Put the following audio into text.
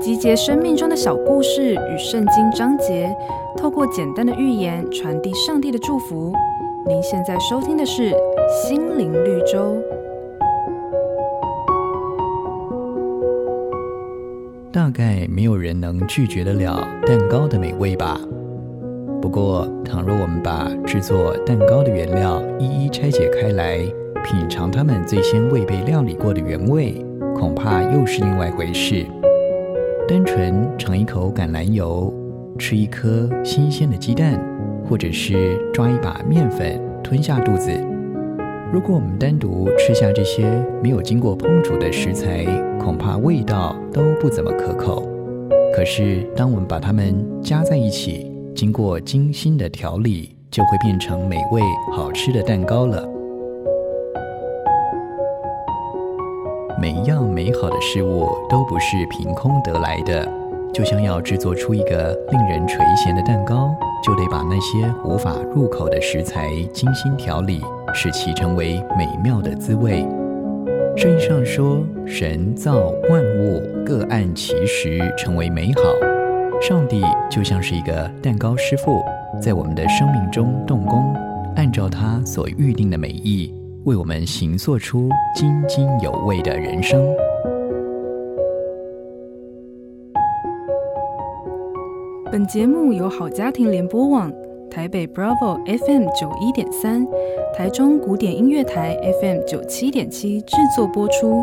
集结生命中的小故事与圣经章节，透过简单的寓言传递上帝的祝福。您现在收听的是《心灵绿洲》。大概没有人能拒绝得了蛋糕的美味吧？不过，倘若我们把制作蛋糕的原料一一拆解开来，品尝它们最先未被料理过的原味，恐怕又是另外一回事。单纯尝一口橄榄油，吃一颗新鲜的鸡蛋，或者是抓一把面粉吞下肚子，如果我们单独吃下这些没有经过烹煮的食材，恐怕味道都不怎么可口。可是，当我们把它们加在一起，经过精心的调理，就会变成美味好吃的蛋糕了。每一样美好的事物都不是凭空得来的，就像要制作出一个令人垂涎的蛋糕，就得把那些无法入口的食材精心调理，使其成为美妙的滋味。圣经上说，神造万物各按其时成为美好，上帝就像是一个蛋糕师傅，在我们的生命中动工，按照他所预定的美意。为我们行塑出津津有味的人生。本节目由好家庭联播网、台北 Bravo FM 九一点三、台中古典音乐台 FM 九七点七制作播出。